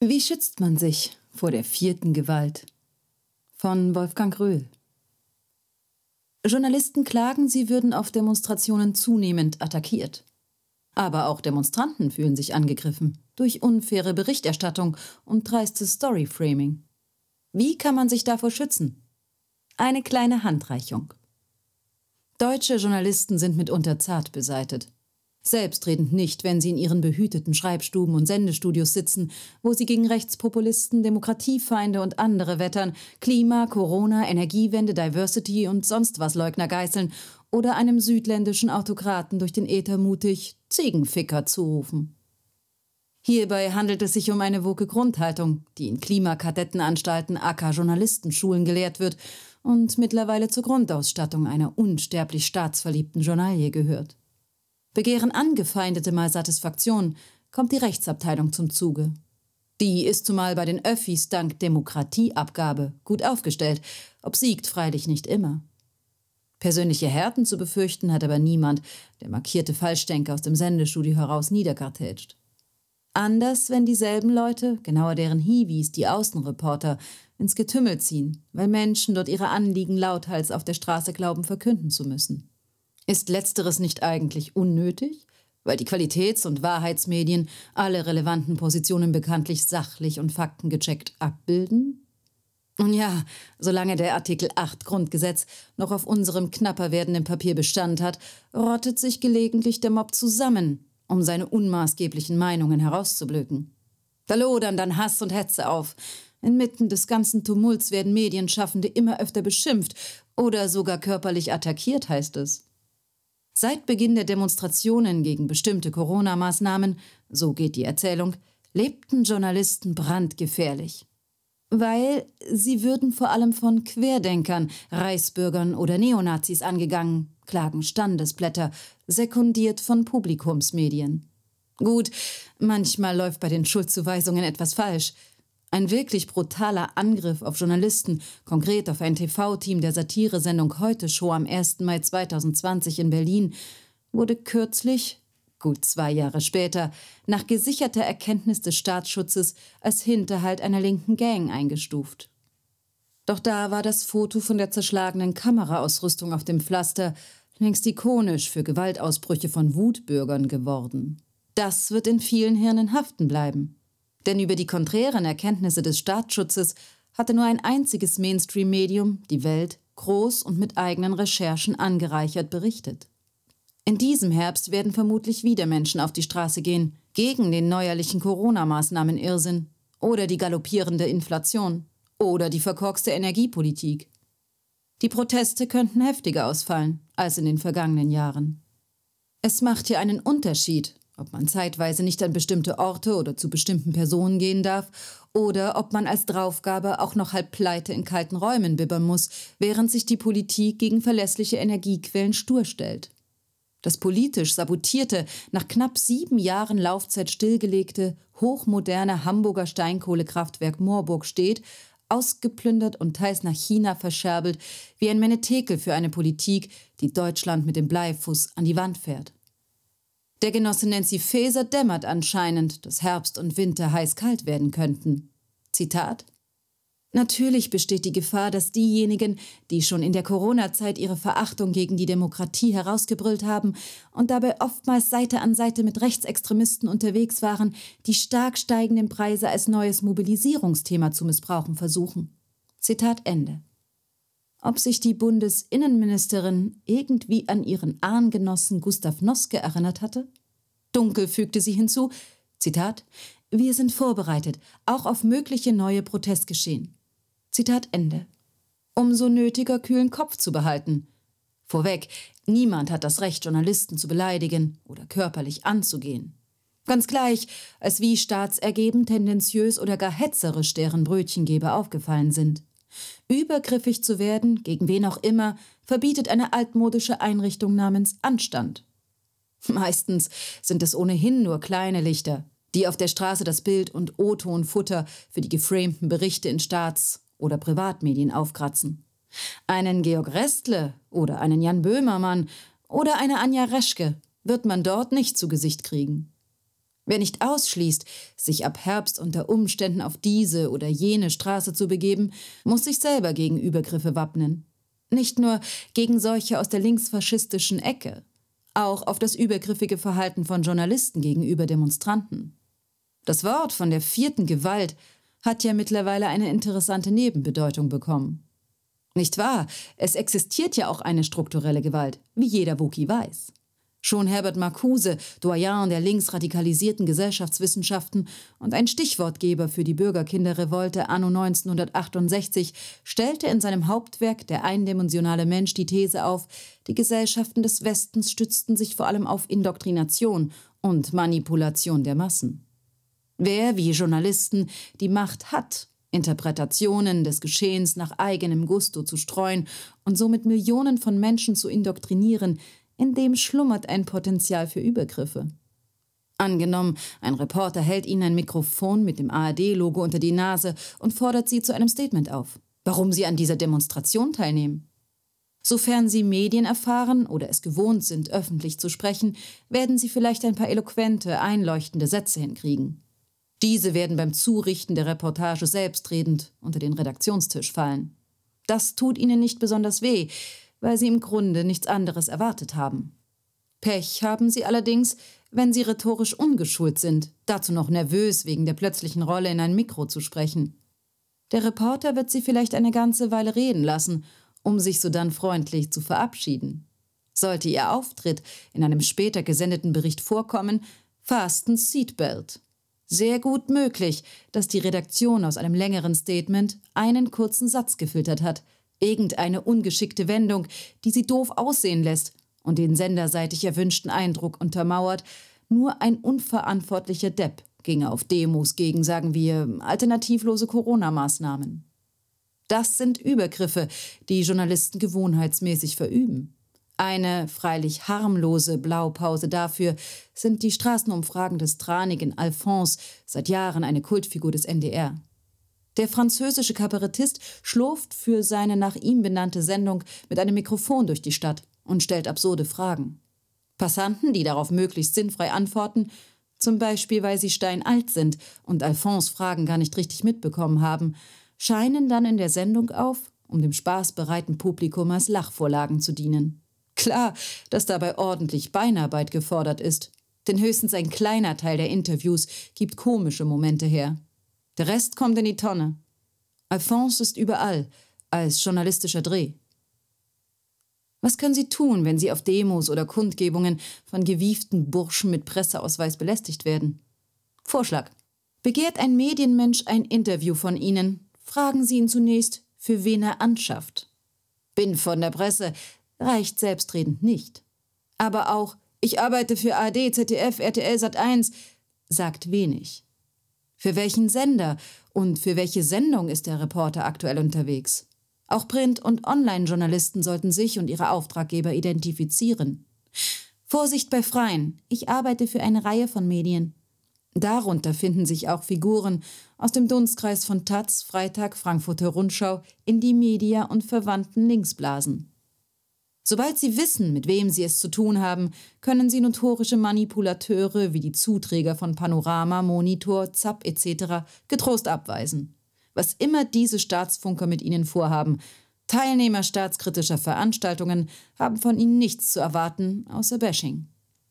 Wie schützt man sich vor der vierten Gewalt? Von Wolfgang Röhl. Journalisten klagen, sie würden auf Demonstrationen zunehmend attackiert. Aber auch Demonstranten fühlen sich angegriffen durch unfaire Berichterstattung und dreistes Storyframing. Wie kann man sich davor schützen? Eine kleine Handreichung. Deutsche Journalisten sind mitunter zart beseitet. Selbstredend nicht, wenn sie in ihren behüteten Schreibstuben und Sendestudios sitzen, wo sie gegen Rechtspopulisten, Demokratiefeinde und andere wettern, Klima, Corona, Energiewende, Diversity und sonst was Leugner geißeln oder einem südländischen Autokraten durch den Äther mutig Ziegenficker zurufen. Hierbei handelt es sich um eine woke Grundhaltung, die in Klimakadettenanstalten aka Journalistenschulen gelehrt wird und mittlerweile zur Grundausstattung einer unsterblich staatsverliebten Journalie gehört. Begehren angefeindete mal Satisfaktion, kommt die Rechtsabteilung zum Zuge. Die ist zumal bei den Öffis dank Demokratieabgabe gut aufgestellt, obsiegt freilich nicht immer. Persönliche Härten zu befürchten hat aber niemand, der markierte Falschdenker aus dem Sendestudio heraus niederkartätscht. Anders, wenn dieselben Leute, genauer deren Hiwis, die Außenreporter, ins Getümmel ziehen, weil Menschen dort ihre Anliegen lauthals auf der Straße glauben verkünden zu müssen. Ist letzteres nicht eigentlich unnötig? Weil die Qualitäts- und Wahrheitsmedien alle relevanten Positionen bekanntlich sachlich und faktengecheckt abbilden? Und ja, solange der Artikel 8 Grundgesetz noch auf unserem knapper werdenden Papier Bestand hat, rottet sich gelegentlich der Mob zusammen, um seine unmaßgeblichen Meinungen herauszublöken. Da lodern dann Hass und Hetze auf. Inmitten des ganzen Tumults werden Medienschaffende immer öfter beschimpft oder sogar körperlich attackiert, heißt es. Seit Beginn der Demonstrationen gegen bestimmte Corona-Maßnahmen, so geht die Erzählung, lebten Journalisten brandgefährlich. Weil sie würden vor allem von Querdenkern, Reichsbürgern oder Neonazis angegangen, klagen Standesblätter, sekundiert von Publikumsmedien. Gut, manchmal läuft bei den Schuldzuweisungen etwas falsch. Ein wirklich brutaler Angriff auf Journalisten, konkret auf ein TV-Team der Satiresendung Heute Show am 1. Mai 2020 in Berlin, wurde kürzlich, gut zwei Jahre später, nach gesicherter Erkenntnis des Staatsschutzes als Hinterhalt einer linken Gang eingestuft. Doch da war das Foto von der zerschlagenen Kameraausrüstung auf dem Pflaster längst ikonisch für Gewaltausbrüche von Wutbürgern geworden. Das wird in vielen Hirnen haften bleiben. Denn über die konträren Erkenntnisse des Staatsschutzes hatte nur ein einziges Mainstream-Medium, die Welt, groß und mit eigenen Recherchen angereichert berichtet. In diesem Herbst werden vermutlich wieder Menschen auf die Straße gehen, gegen den neuerlichen Corona-Maßnahmen-Irrsinn oder die galoppierende Inflation oder die verkorkste Energiepolitik. Die Proteste könnten heftiger ausfallen als in den vergangenen Jahren. Es macht hier einen Unterschied, ob man zeitweise nicht an bestimmte Orte oder zu bestimmten Personen gehen darf oder ob man als Draufgabe auch noch halb pleite in kalten Räumen bibbern muss, während sich die Politik gegen verlässliche Energiequellen stur stellt. Das politisch sabotierte, nach knapp sieben Jahren Laufzeit stillgelegte, hochmoderne Hamburger Steinkohlekraftwerk Moorburg steht, ausgeplündert und teils nach China verscherbelt, wie ein Menetekel für eine Politik, die Deutschland mit dem Bleifuß an die Wand fährt. Der Genosse Nancy Faeser dämmert anscheinend, dass Herbst und Winter heiß-kalt werden könnten. Zitat Natürlich besteht die Gefahr, dass diejenigen, die schon in der Corona-Zeit ihre Verachtung gegen die Demokratie herausgebrüllt haben und dabei oftmals Seite an Seite mit Rechtsextremisten unterwegs waren, die stark steigenden Preise als neues Mobilisierungsthema zu missbrauchen versuchen. Zitat Ende. Ob sich die Bundesinnenministerin irgendwie an ihren Ahngenossen Gustav Noske erinnert hatte? Dunkel fügte sie hinzu, Zitat, wir sind vorbereitet, auch auf mögliche neue Protestgeschehen. Zitat Ende. Umso nötiger kühlen Kopf zu behalten. Vorweg, niemand hat das Recht, Journalisten zu beleidigen oder körperlich anzugehen. Ganz gleich, als wie staatsergeben, tendenziös oder gar hetzerisch deren Brötchengeber aufgefallen sind. Übergriffig zu werden, gegen wen auch immer, verbietet eine altmodische Einrichtung namens Anstand. Meistens sind es ohnehin nur kleine Lichter, die auf der Straße das Bild und O-Ton-Futter für die geframten Berichte in Staats- oder Privatmedien aufkratzen. Einen Georg Restle oder einen Jan Böhmermann oder eine Anja Reschke wird man dort nicht zu Gesicht kriegen. Wer nicht ausschließt, sich ab Herbst unter Umständen auf diese oder jene Straße zu begeben, muss sich selber gegen Übergriffe wappnen. Nicht nur gegen solche aus der linksfaschistischen Ecke, auch auf das übergriffige Verhalten von Journalisten gegenüber Demonstranten. Das Wort von der vierten Gewalt hat ja mittlerweile eine interessante Nebenbedeutung bekommen. Nicht wahr? Es existiert ja auch eine strukturelle Gewalt, wie jeder Wookie weiß. Schon Herbert Marcuse, Doyen der linksradikalisierten Gesellschaftswissenschaften und ein Stichwortgeber für die Bürgerkinderrevolte anno 1968, stellte in seinem Hauptwerk Der eindimensionale Mensch die These auf, die Gesellschaften des Westens stützten sich vor allem auf Indoktrination und Manipulation der Massen. Wer wie Journalisten die Macht hat, Interpretationen des Geschehens nach eigenem Gusto zu streuen und somit Millionen von Menschen zu indoktrinieren, in dem schlummert ein Potenzial für Übergriffe. Angenommen, ein Reporter hält Ihnen ein Mikrofon mit dem ARD-Logo unter die Nase und fordert Sie zu einem Statement auf, warum Sie an dieser Demonstration teilnehmen. Sofern Sie Medien erfahren oder es gewohnt sind, öffentlich zu sprechen, werden Sie vielleicht ein paar eloquente, einleuchtende Sätze hinkriegen. Diese werden beim Zurichten der Reportage selbstredend unter den Redaktionstisch fallen. Das tut ihnen nicht besonders weh, weil sie im Grunde nichts anderes erwartet haben. Pech haben sie allerdings, wenn sie rhetorisch ungeschult sind, dazu noch nervös wegen der plötzlichen Rolle in ein Mikro zu sprechen. Der Reporter wird sie vielleicht eine ganze Weile reden lassen, um sich sodann freundlich zu verabschieden. Sollte ihr Auftritt in einem später gesendeten Bericht vorkommen, fasten Seatbelt. Sehr gut möglich, dass die Redaktion aus einem längeren Statement einen kurzen Satz gefiltert hat, irgendeine ungeschickte Wendung, die sie doof aussehen lässt und den senderseitig erwünschten Eindruck untermauert, nur ein unverantwortlicher Depp ginge auf Demos gegen, sagen wir, alternativlose Corona-Maßnahmen. Das sind Übergriffe, die Journalisten gewohnheitsmäßig verüben. Eine freilich harmlose Blaupause dafür sind die Straßenumfragen des tranigen Alphonse, seit Jahren eine Kultfigur des NDR. Der französische Kabarettist schlurft für seine nach ihm benannte Sendung mit einem Mikrofon durch die Stadt und stellt absurde Fragen. Passanten, die darauf möglichst sinnfrei antworten, zum Beispiel weil sie steinalt sind und Alphonse Fragen gar nicht richtig mitbekommen haben, scheinen dann in der Sendung auf, um dem spaßbereiten Publikum als Lachvorlagen zu dienen. Klar, dass dabei ordentlich Beinarbeit gefordert ist, denn höchstens ein kleiner Teil der Interviews gibt komische Momente her. Der Rest kommt in die Tonne. Alphonse ist überall, als journalistischer Dreh. Was können Sie tun, wenn Sie auf Demos oder Kundgebungen von gewieften Burschen mit Presseausweis belästigt werden? Vorschlag. Begehrt ein Medienmensch ein Interview von Ihnen, fragen Sie ihn zunächst, für wen er anschafft. Bin von der Presse, reicht selbstredend nicht. Aber auch ich arbeite für AD, ZDF, RTL Sat1 sagt wenig. Für welchen Sender und für welche Sendung ist der Reporter aktuell unterwegs? Auch Print- und Online-Journalisten sollten sich und ihre Auftraggeber identifizieren. Vorsicht bei Freien. Ich arbeite für eine Reihe von Medien. Darunter finden sich auch Figuren aus dem Dunstkreis von Taz, Freitag, Frankfurter Rundschau, Indie Media und verwandten Linksblasen. Sobald sie wissen, mit wem sie es zu tun haben, können sie notorische Manipulateure wie die Zuträger von Panorama, Monitor, Zapp etc. getrost abweisen. was immer diese Staatsfunker mit ihnen vorhaben. Teilnehmer staatskritischer Veranstaltungen haben von ihnen nichts zu erwarten, außer Bashing.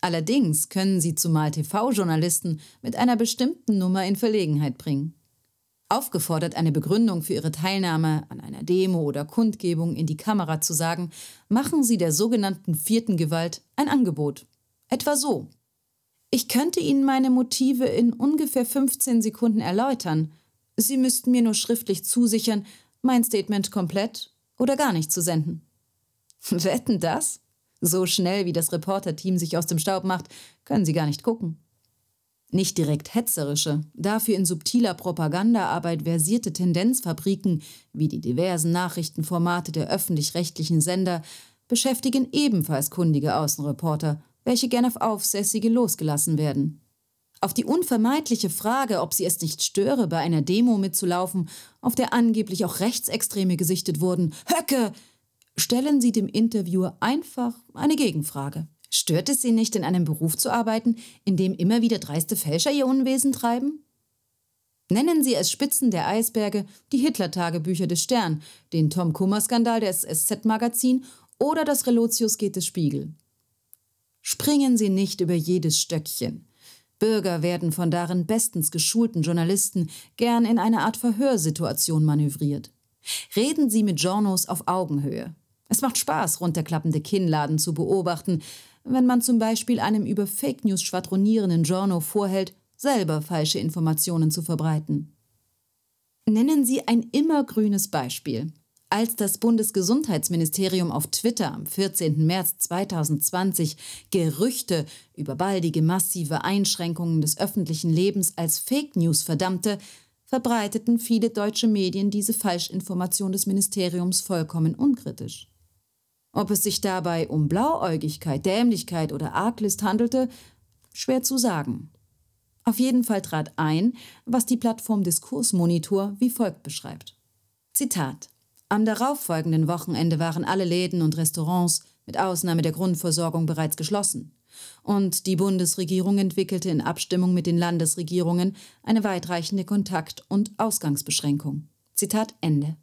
Allerdings können sie zumal TV-Journalisten mit einer bestimmten Nummer in Verlegenheit bringen. Aufgefordert, eine Begründung für ihre Teilnahme an einer Demo oder Kundgebung in die Kamera zu sagen, machen sie der sogenannten vierten Gewalt ein Angebot. Etwa so. Ich könnte Ihnen meine Motive in ungefähr 15 Sekunden erläutern. Sie müssten mir nur schriftlich zusichern, mein Statement komplett oder gar nicht zu senden. Wetten das? So schnell wie das Reporterteam sich aus dem Staub macht, können Sie gar nicht gucken. Nicht direkt hetzerische, dafür in subtiler Propagandaarbeit versierte Tendenzfabriken wie die diversen Nachrichtenformate der öffentlich-rechtlichen Sender beschäftigen ebenfalls kundige Außenreporter welche gern auf Aufsässige losgelassen werden. Auf die unvermeidliche Frage, ob sie es nicht störe, bei einer Demo mitzulaufen, auf der angeblich auch Rechtsextreme gesichtet wurden, Höcke, stellen sie dem Interviewer einfach eine Gegenfrage. Stört es sie nicht, in einem Beruf zu arbeiten, in dem immer wieder dreiste Fälscher ihr Unwesen treiben? Nennen Sie als Spitzen der Eisberge die Hitler-Tagebücher des Stern, den Tom Kummer-Skandal des SZ-Magazin oder das Relotius geht des Spiegel. Springen Sie nicht über jedes Stöckchen. Bürger werden von darin bestens geschulten Journalisten gern in eine Art Verhörsituation manövriert. Reden Sie mit Journos auf Augenhöhe. Es macht Spaß, runterklappende Kinnladen zu beobachten, wenn man zum Beispiel einem über Fake News schwadronierenden Journo vorhält, selber falsche Informationen zu verbreiten. Nennen Sie ein immergrünes Beispiel. Als das Bundesgesundheitsministerium auf Twitter am 14. März 2020 Gerüchte über baldige massive Einschränkungen des öffentlichen Lebens als Fake News verdammte, verbreiteten viele deutsche Medien diese Falschinformation des Ministeriums vollkommen unkritisch. Ob es sich dabei um Blauäugigkeit, Dämlichkeit oder Arglist handelte, schwer zu sagen. Auf jeden Fall trat ein, was die Plattform Diskursmonitor wie folgt beschreibt. Zitat am darauffolgenden Wochenende waren alle Läden und Restaurants mit Ausnahme der Grundversorgung bereits geschlossen. Und die Bundesregierung entwickelte in Abstimmung mit den Landesregierungen eine weitreichende Kontakt- und Ausgangsbeschränkung. Zitat Ende.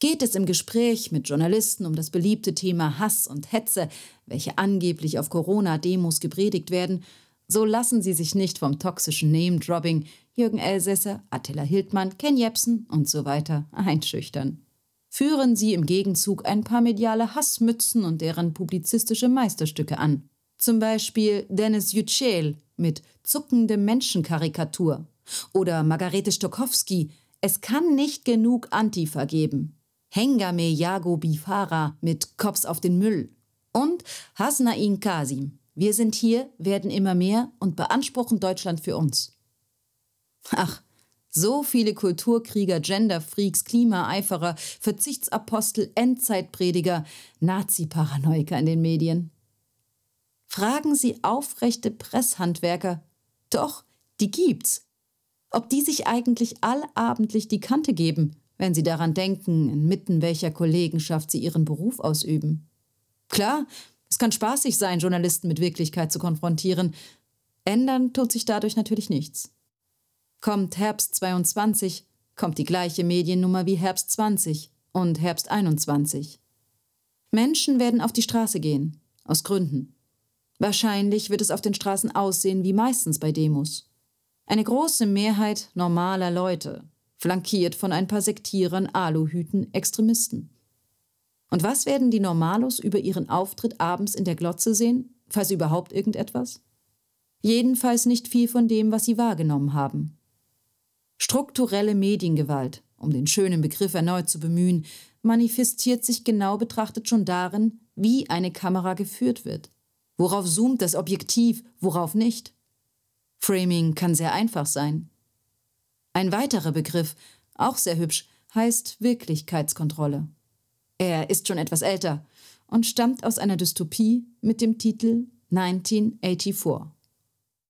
Geht es im Gespräch mit Journalisten um das beliebte Thema Hass und Hetze, welche angeblich auf Corona-Demos gepredigt werden, so lassen Sie sich nicht vom toxischen Name-Dropping Jürgen Elsässer, Attila Hildmann, Ken Jepsen und so weiter einschüchtern führen sie im Gegenzug ein paar mediale Hassmützen und deren publizistische Meisterstücke an. Zum Beispiel Dennis Yücel mit Zuckende Menschenkarikatur oder Margarete Stokowski Es kann nicht genug Antifa geben. Hengame Yago Bifara mit Kops auf den Müll und Hasnain Kasim. Wir sind hier, werden immer mehr und beanspruchen Deutschland für uns. Ach, so viele Kulturkrieger, Genderfreaks, Klimaeiferer, Verzichtsapostel, Endzeitprediger, Nazi-Paranoiker in den Medien. Fragen Sie aufrechte Presshandwerker. Doch, die gibt's. Ob die sich eigentlich allabendlich die Kante geben, wenn sie daran denken, inmitten welcher Kollegenschaft sie ihren Beruf ausüben. Klar, es kann spaßig sein, Journalisten mit Wirklichkeit zu konfrontieren. Ändern tut sich dadurch natürlich nichts. Kommt Herbst 22, kommt die gleiche Mediennummer wie Herbst 20 und Herbst 21. Menschen werden auf die Straße gehen, aus Gründen. Wahrscheinlich wird es auf den Straßen aussehen wie meistens bei Demos. Eine große Mehrheit normaler Leute, flankiert von ein paar Sektierern, Aluhüten, Extremisten. Und was werden die Normalos über ihren Auftritt abends in der Glotze sehen, falls überhaupt irgendetwas? Jedenfalls nicht viel von dem, was sie wahrgenommen haben. Strukturelle Mediengewalt, um den schönen Begriff erneut zu bemühen, manifestiert sich genau betrachtet schon darin, wie eine Kamera geführt wird. Worauf zoomt das Objektiv, worauf nicht? Framing kann sehr einfach sein. Ein weiterer Begriff, auch sehr hübsch, heißt Wirklichkeitskontrolle. Er ist schon etwas älter und stammt aus einer Dystopie mit dem Titel 1984.